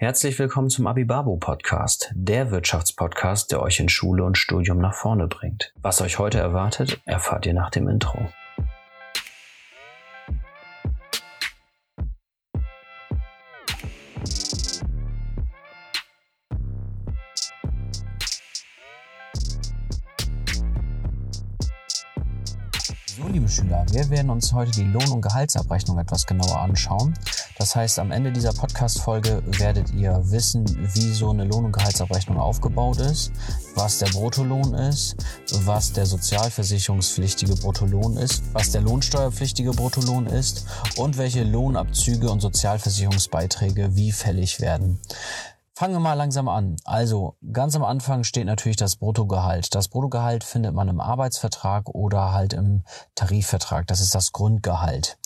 Herzlich willkommen zum Abibabu Podcast, der Wirtschaftspodcast, der euch in Schule und Studium nach vorne bringt. Was euch heute erwartet, erfahrt ihr nach dem Intro. So, liebe Schüler, wir werden uns heute die Lohn- und Gehaltsabrechnung etwas genauer anschauen. Das heißt, am Ende dieser Podcast-Folge werdet ihr wissen, wie so eine Lohn- und Gehaltsabrechnung aufgebaut ist, was der Bruttolohn ist, was der sozialversicherungspflichtige Bruttolohn ist, was der lohnsteuerpflichtige Bruttolohn ist und welche Lohnabzüge und Sozialversicherungsbeiträge wie fällig werden. Fangen wir mal langsam an. Also ganz am Anfang steht natürlich das Bruttogehalt. Das Bruttogehalt findet man im Arbeitsvertrag oder halt im Tarifvertrag. Das ist das Grundgehalt.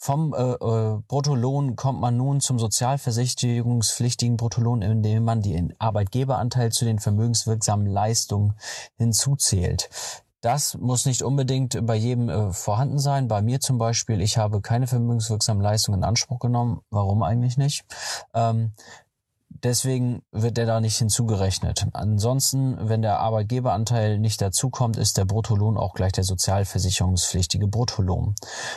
Vom äh, äh, Bruttolohn kommt man nun zum sozialversicherungspflichtigen Bruttolohn, indem man den Arbeitgeberanteil zu den vermögenswirksamen Leistungen hinzuzählt. Das muss nicht unbedingt bei jedem äh, vorhanden sein. Bei mir zum Beispiel, ich habe keine vermögenswirksamen Leistungen in Anspruch genommen. Warum eigentlich nicht? Ähm, Deswegen wird der da nicht hinzugerechnet. Ansonsten, wenn der Arbeitgeberanteil nicht dazukommt, ist der Bruttolohn auch gleich der sozialversicherungspflichtige Bruttolohn.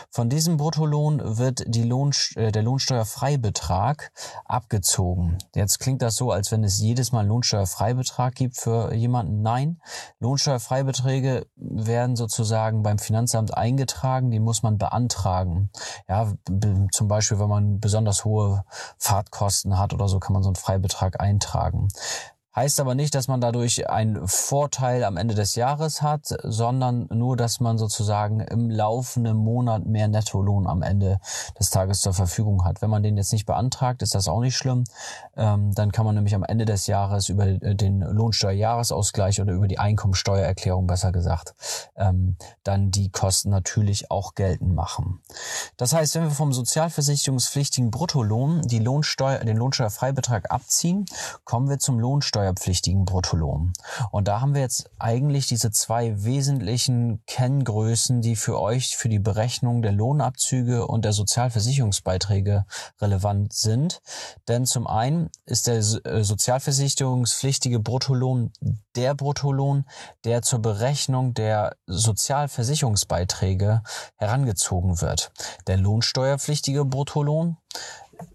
Von diesem Bruttolohn wird die Lohn, äh, der Lohnsteuerfreibetrag abgezogen. Jetzt klingt das so, als wenn es jedes Mal Lohnsteuerfreibetrag gibt für jemanden. Nein, Lohnsteuerfreibeträge werden sozusagen beim Finanzamt eingetragen, die muss man beantragen. Ja, zum Beispiel, wenn man besonders hohe Fahrtkosten hat oder so, kann man so einen Freibetrag eintragen. Heißt aber nicht, dass man dadurch einen Vorteil am Ende des Jahres hat, sondern nur, dass man sozusagen im laufenden Monat mehr Nettolohn am Ende des Tages zur Verfügung hat. Wenn man den jetzt nicht beantragt, ist das auch nicht schlimm. Ähm, dann kann man nämlich am Ende des Jahres über den Lohnsteuerjahresausgleich oder über die Einkommensteuererklärung besser gesagt, ähm, dann die Kosten natürlich auch geltend machen. Das heißt, wenn wir vom sozialversicherungspflichtigen Bruttolohn die Lohnsteuer, den Lohnsteuerfreibetrag abziehen, kommen wir zum Lohnsteuer steuerpflichtigen Bruttolohn. Und da haben wir jetzt eigentlich diese zwei wesentlichen Kenngrößen, die für euch für die Berechnung der Lohnabzüge und der Sozialversicherungsbeiträge relevant sind. Denn zum einen ist der äh, sozialversicherungspflichtige Bruttolohn der Bruttolohn, der zur Berechnung der Sozialversicherungsbeiträge herangezogen wird. Der lohnsteuerpflichtige Bruttolohn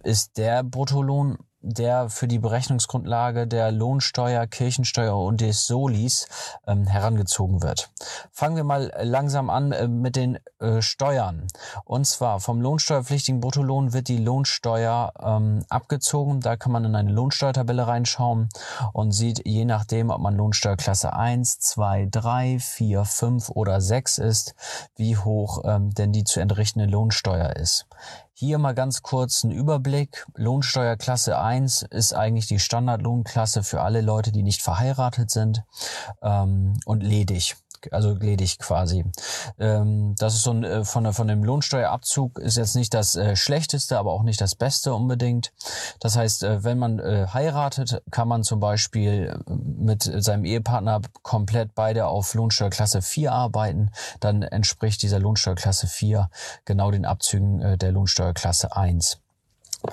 ist der Bruttolohn, der für die Berechnungsgrundlage der Lohnsteuer, Kirchensteuer und des Solis ähm, herangezogen wird. Fangen wir mal langsam an äh, mit den äh, Steuern. Und zwar vom lohnsteuerpflichtigen Bruttolohn wird die Lohnsteuer ähm, abgezogen. Da kann man in eine Lohnsteuertabelle reinschauen und sieht, je nachdem, ob man Lohnsteuerklasse 1, 2, 3, 4, 5 oder 6 ist, wie hoch ähm, denn die zu entrichtende Lohnsteuer ist. Hier mal ganz kurz ein Überblick. Lohnsteuerklasse 1 ist eigentlich die Standardlohnklasse für alle Leute, die nicht verheiratet sind ähm, und ledig also ledig quasi. Ähm, das ist so ein, äh, von, von dem Lohnsteuerabzug ist jetzt nicht das äh, schlechteste, aber auch nicht das Beste unbedingt. Das heißt, äh, wenn man äh, heiratet, kann man zum Beispiel äh, mit seinem Ehepartner komplett beide auf Lohnsteuerklasse 4 arbeiten. Dann entspricht dieser Lohnsteuerklasse 4 genau den Abzügen äh, der Lohnsteuerklasse 1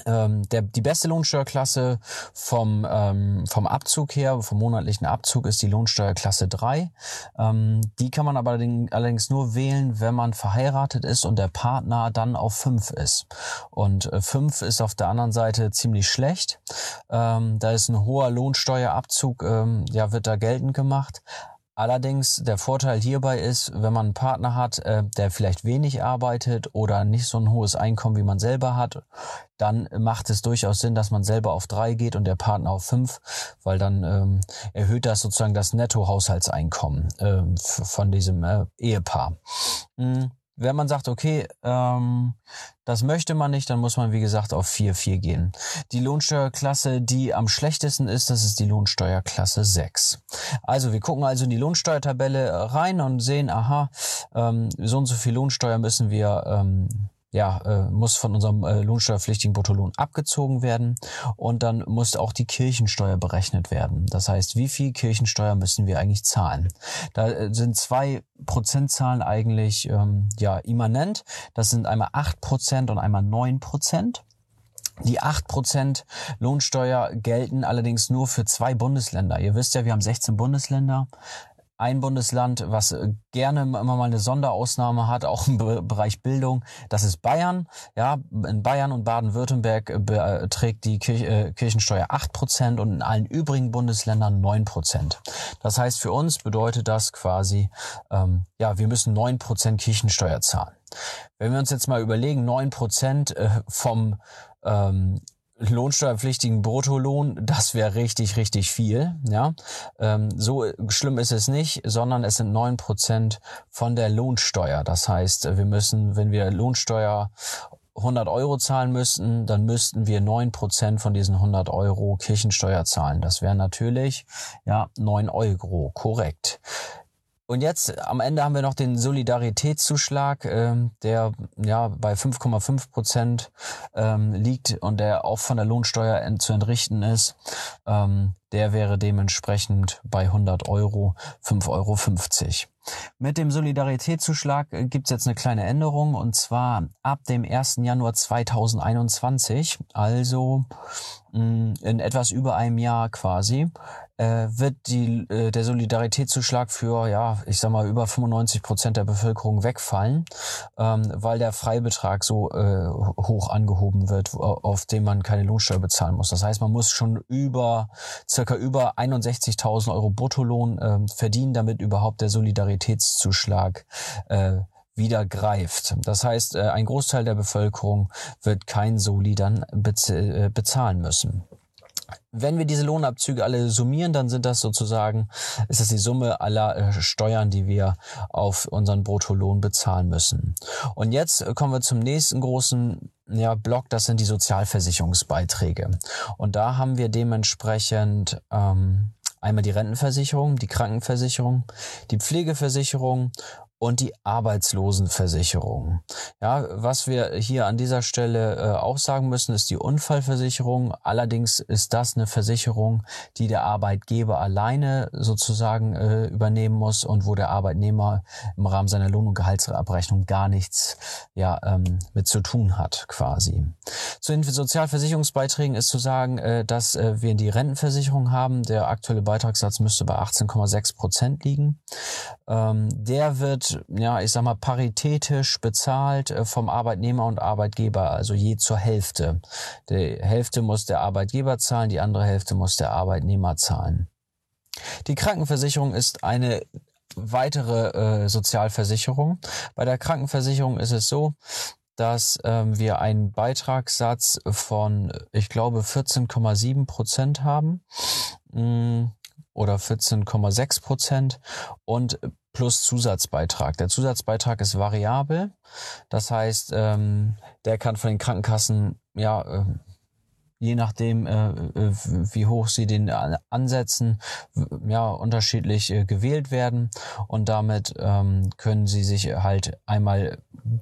ähm, der, die beste Lohnsteuerklasse vom, ähm, vom Abzug her, vom monatlichen Abzug ist die Lohnsteuerklasse 3. Ähm, die kann man aber allerdings nur wählen, wenn man verheiratet ist und der Partner dann auf 5 ist. Und äh, 5 ist auf der anderen Seite ziemlich schlecht. Ähm, da ist ein hoher Lohnsteuerabzug, ähm, ja, wird da geltend gemacht. Allerdings der Vorteil hierbei ist, wenn man einen Partner hat, äh, der vielleicht wenig arbeitet oder nicht so ein hohes Einkommen wie man selber hat, dann macht es durchaus Sinn, dass man selber auf drei geht und der Partner auf fünf, weil dann ähm, erhöht das sozusagen das Nettohaushaltseinkommen ähm, von diesem äh, Ehepaar. Mhm. Wenn man sagt, okay, ähm, das möchte man nicht, dann muss man, wie gesagt, auf 4,4 gehen. Die Lohnsteuerklasse, die am schlechtesten ist, das ist die Lohnsteuerklasse 6. Also wir gucken also in die Lohnsteuertabelle rein und sehen, aha, ähm, so und so viel Lohnsteuer müssen wir ähm, ja, äh, muss von unserem äh, lohnsteuerpflichtigen Bruttolohn abgezogen werden und dann muss auch die Kirchensteuer berechnet werden. Das heißt, wie viel Kirchensteuer müssen wir eigentlich zahlen? Da äh, sind zwei Prozentzahlen eigentlich ähm, ja immanent. Das sind einmal acht Prozent und einmal neun Prozent. Die 8% Lohnsteuer gelten allerdings nur für zwei Bundesländer. Ihr wisst ja, wir haben 16 Bundesländer ein Bundesland, was äh, gerne immer mal eine Sonderausnahme hat, auch im Bereich Bildung, das ist Bayern. Ja, in Bayern und Baden-Württemberg äh, beträgt die äh, Kirchensteuer 8% und in allen übrigen Bundesländern 9%. Das heißt, für uns bedeutet das quasi, ähm, ja, wir müssen 9% Kirchensteuer zahlen. Wenn wir uns jetzt mal überlegen, 9% vom ähm, lohnsteuerpflichtigen Bruttolohn, das wäre richtig, richtig viel. Ja, ähm, so schlimm ist es nicht, sondern es sind neun Prozent von der Lohnsteuer. Das heißt, wir müssen, wenn wir Lohnsteuer 100 Euro zahlen müssten, dann müssten wir neun Prozent von diesen 100 Euro Kirchensteuer zahlen. Das wären natürlich ja neun Euro, korrekt. Und jetzt am Ende haben wir noch den Solidaritätszuschlag, ähm, der ja bei 5,5 Prozent ähm, liegt und der auch von der Lohnsteuer ent zu entrichten ist. Ähm, der wäre dementsprechend bei 100 Euro 5,50 Euro. Mit dem Solidaritätszuschlag gibt's jetzt eine kleine Änderung und zwar ab dem 1. Januar 2021, also mm, in etwas über einem Jahr quasi, äh, wird die, äh, der Solidaritätszuschlag für, ja, ich sag mal, über 95 Prozent der Bevölkerung wegfallen, ähm, weil der Freibetrag so äh, hoch angehoben wird, auf den man keine Lohnsteuer bezahlen muss. Das heißt, man muss schon über circa über 61.000 Euro Bruttolohn äh, verdienen, damit überhaupt der Solidaritätszuschlag äh, wieder greift. Das heißt, äh, ein Großteil der Bevölkerung wird kein Soli dann äh, bezahlen müssen. Wenn wir diese Lohnabzüge alle summieren, dann sind das sozusagen, ist das die Summe aller äh, Steuern, die wir auf unseren Bruttolohn bezahlen müssen. Und jetzt kommen wir zum nächsten großen ja, Block, das sind die Sozialversicherungsbeiträge. Und da haben wir dementsprechend ähm, einmal die Rentenversicherung, die Krankenversicherung, die Pflegeversicherung und die Arbeitslosenversicherung. Ja, was wir hier an dieser Stelle äh, auch sagen müssen, ist die Unfallversicherung. Allerdings ist das eine Versicherung, die der Arbeitgeber alleine sozusagen äh, übernehmen muss und wo der Arbeitnehmer im Rahmen seiner Lohn- und Gehaltsabrechnung gar nichts ja, ähm, mit zu tun hat, quasi. Zu den Sozialversicherungsbeiträgen ist zu sagen, äh, dass äh, wir die Rentenversicherung haben. Der aktuelle Beitragssatz müsste bei 18,6 Prozent liegen. Ähm, der wird ja, ich sag mal, paritätisch bezahlt äh, vom Arbeitnehmer und Arbeitgeber, also je zur Hälfte. Die Hälfte muss der Arbeitgeber zahlen, die andere Hälfte muss der Arbeitnehmer zahlen. Die Krankenversicherung ist eine weitere äh, Sozialversicherung. Bei der Krankenversicherung ist es so, dass ähm, wir einen Beitragssatz von, ich glaube, 14,7 Prozent haben. Mm, oder 14,6 Prozent und plus Zusatzbeitrag. Der Zusatzbeitrag ist variabel, das heißt, ähm, der kann von den Krankenkassen ja äh, je nachdem, äh, äh, wie hoch sie den ansetzen, ja, unterschiedlich äh, gewählt werden. Und damit ähm, können sie sich halt einmal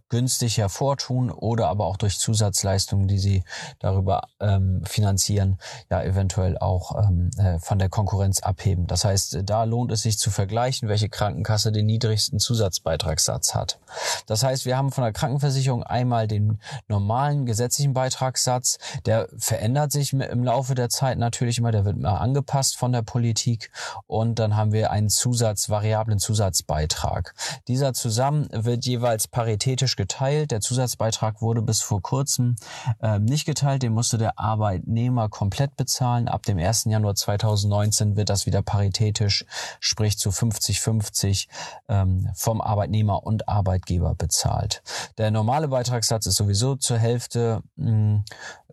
günstig hervortun oder aber auch durch Zusatzleistungen, die sie darüber ähm, finanzieren, ja eventuell auch ähm, äh, von der Konkurrenz abheben. Das heißt, da lohnt es sich zu vergleichen, welche Krankenkasse den niedrigsten Zusatzbeitragssatz hat. Das heißt, wir haben von der Krankenversicherung einmal den normalen gesetzlichen Beitragssatz, der verändert ändert sich im Laufe der Zeit natürlich immer, der wird immer angepasst von der Politik und dann haben wir einen Zusatz, variablen Zusatzbeitrag. Dieser zusammen wird jeweils paritätisch geteilt. Der Zusatzbeitrag wurde bis vor kurzem äh, nicht geteilt, den musste der Arbeitnehmer komplett bezahlen. Ab dem 1. Januar 2019 wird das wieder paritätisch, sprich zu 50-50 ähm, vom Arbeitnehmer und Arbeitgeber bezahlt. Der normale Beitragssatz ist sowieso zur Hälfte mh, hm,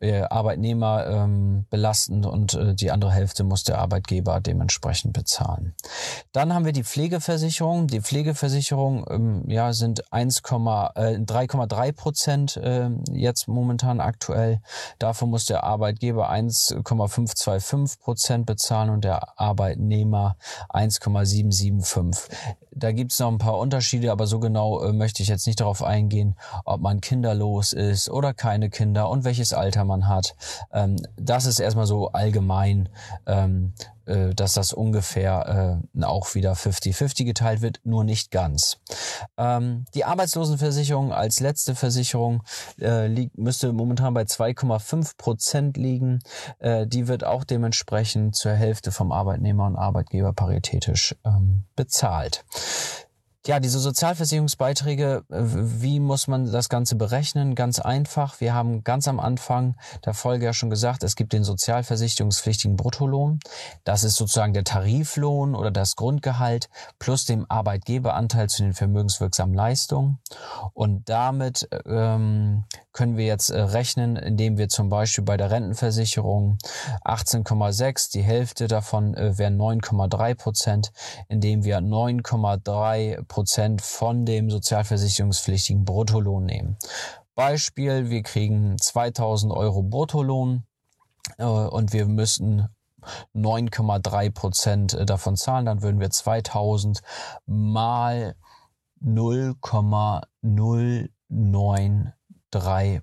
äh, Arbeitnehmer ähm, belastend und äh, die andere Hälfte muss der Arbeitgeber dementsprechend bezahlen. Dann haben wir die Pflegeversicherung. Die Pflegeversicherung ähm, ja, sind 3,3 äh, Prozent äh, jetzt momentan aktuell. Davon muss der Arbeitgeber 1,525 Prozent bezahlen und der Arbeitnehmer 1,775. Da gibt's noch ein paar Unterschiede, aber so genau äh, möchte ich jetzt nicht darauf eingehen, ob man kinderlos ist oder keine Kinder und welches Alter man hat. Ähm, das ist erstmal so allgemein, ähm, äh, dass das ungefähr äh, auch wieder 50-50 geteilt wird, nur nicht ganz. Ähm, die Arbeitslosenversicherung als letzte Versicherung äh, liegt, müsste momentan bei 2,5 Prozent liegen. Äh, die wird auch dementsprechend zur Hälfte vom Arbeitnehmer und Arbeitgeber paritätisch ähm, bezahlt. Ja, diese Sozialversicherungsbeiträge, äh, wie muss man das Ganze berechnen? Ganz einfach. Wir haben ganz am Anfang der Folge ja schon gesagt, es gibt den sozialversicherungspflichtigen Bruttolohn. Das ist sozusagen der Tariflohn oder das Grundgehalt plus dem Arbeitgeberanteil zu den vermögenswirksamen Leistungen. Und damit ähm, können wir jetzt äh, rechnen, indem wir zum Beispiel bei der Rentenversicherung 18,6, die Hälfte davon äh, wären 9,3 Prozent, indem wir 9,3 Prozent von dem sozialversicherungspflichtigen Bruttolohn nehmen. Beispiel, wir kriegen 2000 Euro Bruttolohn äh, und wir müssten 9,3 Prozent äh, davon zahlen, dann würden wir 2000 mal 0,093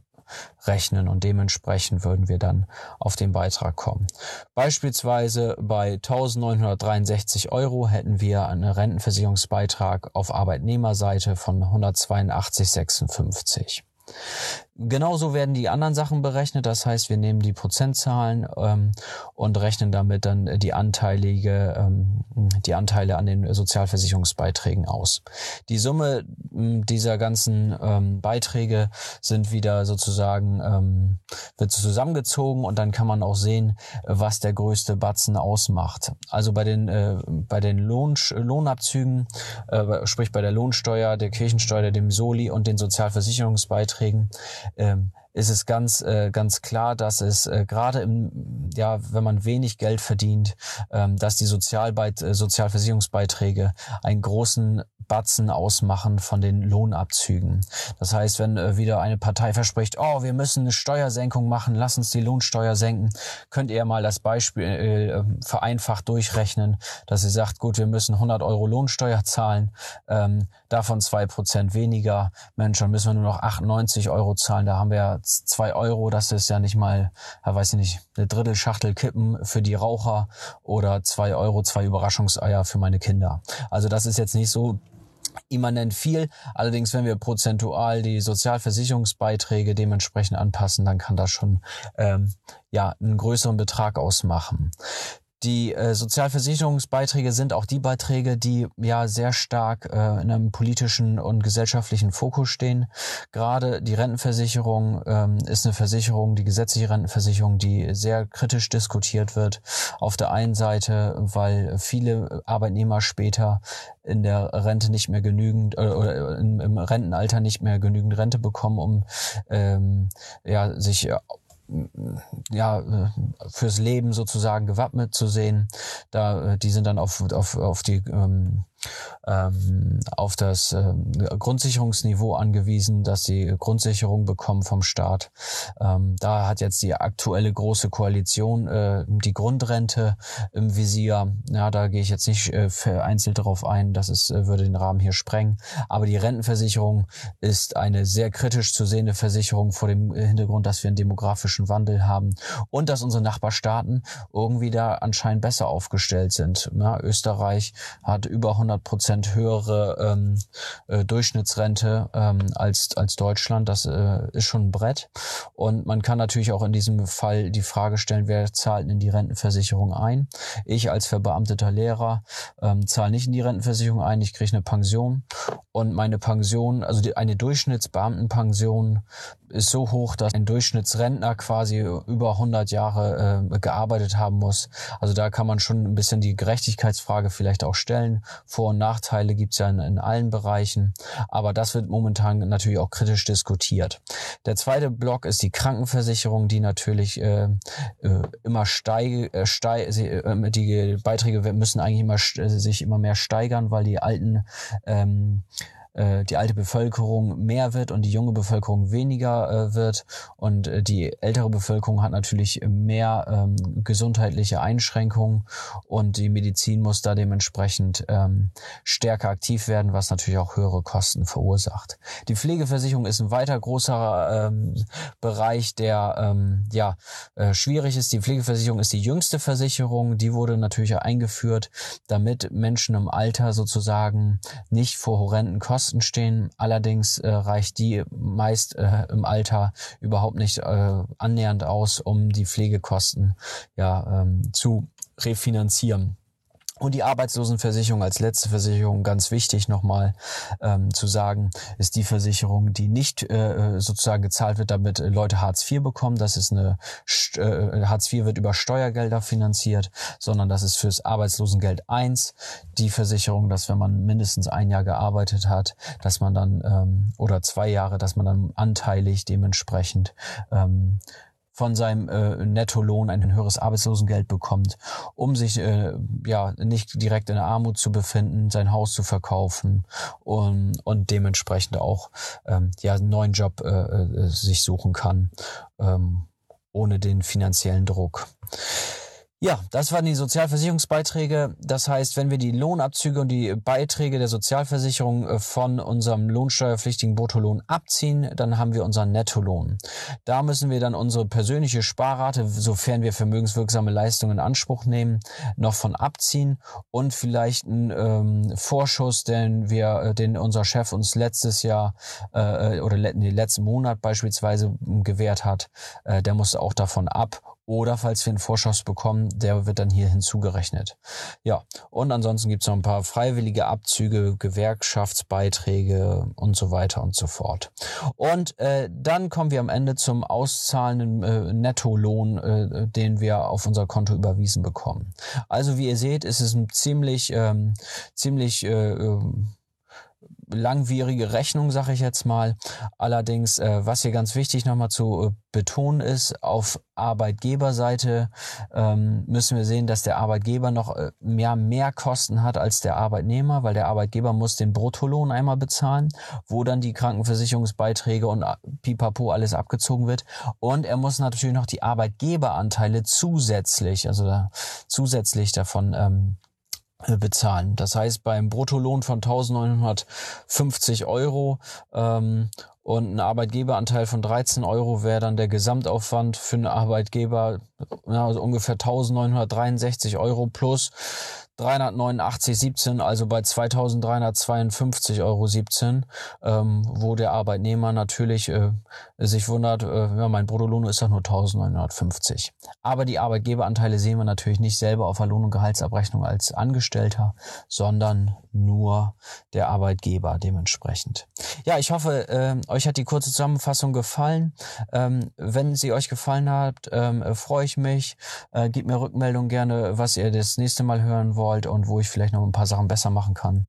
rechnen und dementsprechend würden wir dann auf den Beitrag kommen. Beispielsweise bei 1963 Euro hätten wir einen Rentenversicherungsbeitrag auf Arbeitnehmerseite von 182,56. Genauso werden die anderen Sachen berechnet. Das heißt, wir nehmen die Prozentzahlen ähm, und rechnen damit dann die anteilige, ähm, die Anteile an den Sozialversicherungsbeiträgen aus. Die Summe dieser ganzen ähm, Beiträge sind wieder sozusagen ähm, wird zusammengezogen und dann kann man auch sehen, was der größte Batzen ausmacht. Also bei den äh, bei den Lohn, Lohnabzügen, äh, sprich bei der Lohnsteuer, der Kirchensteuer, dem Soli und den Sozialversicherungsbeiträgen ähm, ist es ganz, äh, ganz klar, dass es äh, gerade im, ja, wenn man wenig Geld verdient, ähm, dass die Sozialbeit äh, Sozialversicherungsbeiträge einen großen Batzen ausmachen von den Lohnabzügen. Das heißt, wenn äh, wieder eine Partei verspricht, oh, wir müssen eine Steuersenkung machen, lass uns die Lohnsteuer senken, könnt ihr mal das Beispiel äh, vereinfacht durchrechnen, dass ihr sagt, gut, wir müssen 100 Euro Lohnsteuer zahlen, ähm, davon zwei Prozent weniger. Mensch, dann müssen wir nur noch 98 Euro zahlen. Da haben wir ja zwei Euro. Das ist ja nicht mal, ja, weiß ich nicht, eine Drittelschachtel Kippen für die Raucher oder zwei Euro, zwei Überraschungseier für meine Kinder. Also das ist jetzt nicht so immanent viel. Allerdings, wenn wir prozentual die Sozialversicherungsbeiträge dementsprechend anpassen, dann kann das schon ähm, ja einen größeren Betrag ausmachen. Die äh, Sozialversicherungsbeiträge sind auch die Beiträge, die ja sehr stark äh, in einem politischen und gesellschaftlichen Fokus stehen. Gerade die Rentenversicherung ähm, ist eine Versicherung, die gesetzliche Rentenversicherung, die sehr kritisch diskutiert wird. Auf der einen Seite, weil viele Arbeitnehmer später in der Rente nicht mehr genügend äh, oder im, im Rentenalter nicht mehr genügend Rente bekommen, um ähm, ja sich ja, äh, fürs Leben sozusagen gewappnet zu sehen. Da, äh, die sind dann auf, auf, auf die ähm, ähm, auf das ähm, Grundsicherungsniveau angewiesen, dass sie Grundsicherung bekommen vom Staat. Ähm, da hat jetzt die aktuelle große Koalition äh, die Grundrente im Visier. Ja, da gehe ich jetzt nicht äh, darauf ein, das ist, äh, würde den Rahmen hier sprengen. Aber die Rentenversicherung ist eine sehr kritisch zu sehende Versicherung vor dem Hintergrund, dass wir einen demografischen Wandel haben und dass unsere Nachbarstaaten irgendwie da anscheinend besser aufgestellt sind. Ja, Österreich hat über 100 100 Prozent höhere ähm, äh, Durchschnittsrente ähm, als, als Deutschland. Das äh, ist schon ein Brett. Und man kann natürlich auch in diesem Fall die Frage stellen, wer zahlt in die Rentenversicherung ein? Ich als verbeamteter Lehrer ähm, zahle nicht in die Rentenversicherung ein. Ich kriege eine Pension. Und meine Pension, also die, eine Durchschnittsbeamtenpension ist so hoch, dass ein Durchschnittsrentner quasi über 100 Jahre äh, gearbeitet haben muss. Also da kann man schon ein bisschen die Gerechtigkeitsfrage vielleicht auch stellen. Vor- und Nachteile gibt's ja in, in allen Bereichen, aber das wird momentan natürlich auch kritisch diskutiert. Der zweite Block ist die Krankenversicherung, die natürlich äh, äh, immer steige, äh, steig, äh, die Beiträge müssen eigentlich immer sich immer mehr steigern, weil die alten ähm, äh, die alte Bevölkerung mehr wird und die junge Bevölkerung weniger äh, wird und äh, die ältere Bevölkerung hat natürlich mehr ähm, gesundheitliche Einschränkungen und die Medizin muss da dementsprechend ähm, stärker aktiv werden, was natürlich auch höhere Kosten verursacht. Die Pflegeversicherung ist ein weiter großer ähm, Bereich, der ähm, ja äh, schwierig ist. Die Pflegeversicherung ist die jüngste Versicherung, die wurde natürlich eingeführt, damit Menschen im Alter sozusagen nicht vor horrenden Kosten stehen. Allerdings äh, reicht die meist äh, im Alter überhaupt nicht äh, annähernd aus, um die Pflegekosten ja ähm, zu refinanzieren. Und die Arbeitslosenversicherung als letzte Versicherung, ganz wichtig nochmal ähm, zu sagen, ist die Versicherung, die nicht äh, sozusagen gezahlt wird, damit Leute Hartz IV bekommen. Das ist eine äh, Hartz IV wird über Steuergelder finanziert, sondern das ist fürs Arbeitslosengeld 1 die Versicherung, dass wenn man mindestens ein Jahr gearbeitet hat, dass man dann ähm, oder zwei Jahre, dass man dann anteilig dementsprechend ähm, von seinem äh, Nettolohn ein höheres Arbeitslosengeld bekommt, um sich äh, ja nicht direkt in der Armut zu befinden, sein Haus zu verkaufen und, und dementsprechend auch ähm, ja einen neuen Job äh, äh, sich suchen kann, ähm, ohne den finanziellen Druck. Ja, das waren die Sozialversicherungsbeiträge. Das heißt, wenn wir die Lohnabzüge und die Beiträge der Sozialversicherung äh, von unserem lohnsteuerpflichtigen Bruttolohn abziehen, dann haben wir unseren Nettolohn. Da müssen wir dann unsere persönliche Sparrate, sofern wir vermögenswirksame Leistungen in Anspruch nehmen, noch von abziehen und vielleicht einen ähm, Vorschuss, den wir, äh, den unser Chef uns letztes Jahr äh, oder le nee, letzten Monat beispielsweise gewährt hat, äh, der muss auch davon ab oder falls wir einen Vorschuss bekommen, der wird dann hier hinzugerechnet. Ja, und ansonsten gibt's noch ein paar freiwillige Abzüge, Gewerkschaftsbeiträge und so weiter und so fort. Und äh, dann kommen wir am Ende zum auszahlenden äh, Nettolohn, äh, den wir auf unser Konto überwiesen bekommen. Also wie ihr seht, ist es ein ziemlich, ähm, ziemlich äh, ähm, langwierige Rechnung, sage ich jetzt mal. Allerdings, äh, was hier ganz wichtig nochmal zu äh, betonen ist, auf Arbeitgeberseite ähm, müssen wir sehen, dass der Arbeitgeber noch äh, mehr, mehr Kosten hat als der Arbeitnehmer, weil der Arbeitgeber muss den Bruttolohn einmal bezahlen, wo dann die Krankenversicherungsbeiträge und äh, pipapo alles abgezogen wird. Und er muss natürlich noch die Arbeitgeberanteile zusätzlich, also zusätzlich davon ähm, äh, bezahlen. Das heißt, beim Bruttolohn von 1950 Euro ähm, und ein Arbeitgeberanteil von 13 Euro wäre dann der Gesamtaufwand für einen Arbeitgeber also ungefähr 1963 Euro plus 389,17, also bei 2352,17 Euro, ähm, wo der Arbeitnehmer natürlich äh, sich wundert, äh, ja, mein Bruttolohn ist doch nur 1950. Aber die Arbeitgeberanteile sehen wir natürlich nicht selber auf der Lohn- und Gehaltsabrechnung als Angestellter, sondern nur der Arbeitgeber dementsprechend. Ja, ich hoffe, äh, euch hat die kurze Zusammenfassung gefallen. Ähm, wenn sie euch gefallen hat, ähm, freue ich mich. Äh, gebt mir Rückmeldung gerne, was ihr das nächste Mal hören wollt und wo ich vielleicht noch ein paar Sachen besser machen kann.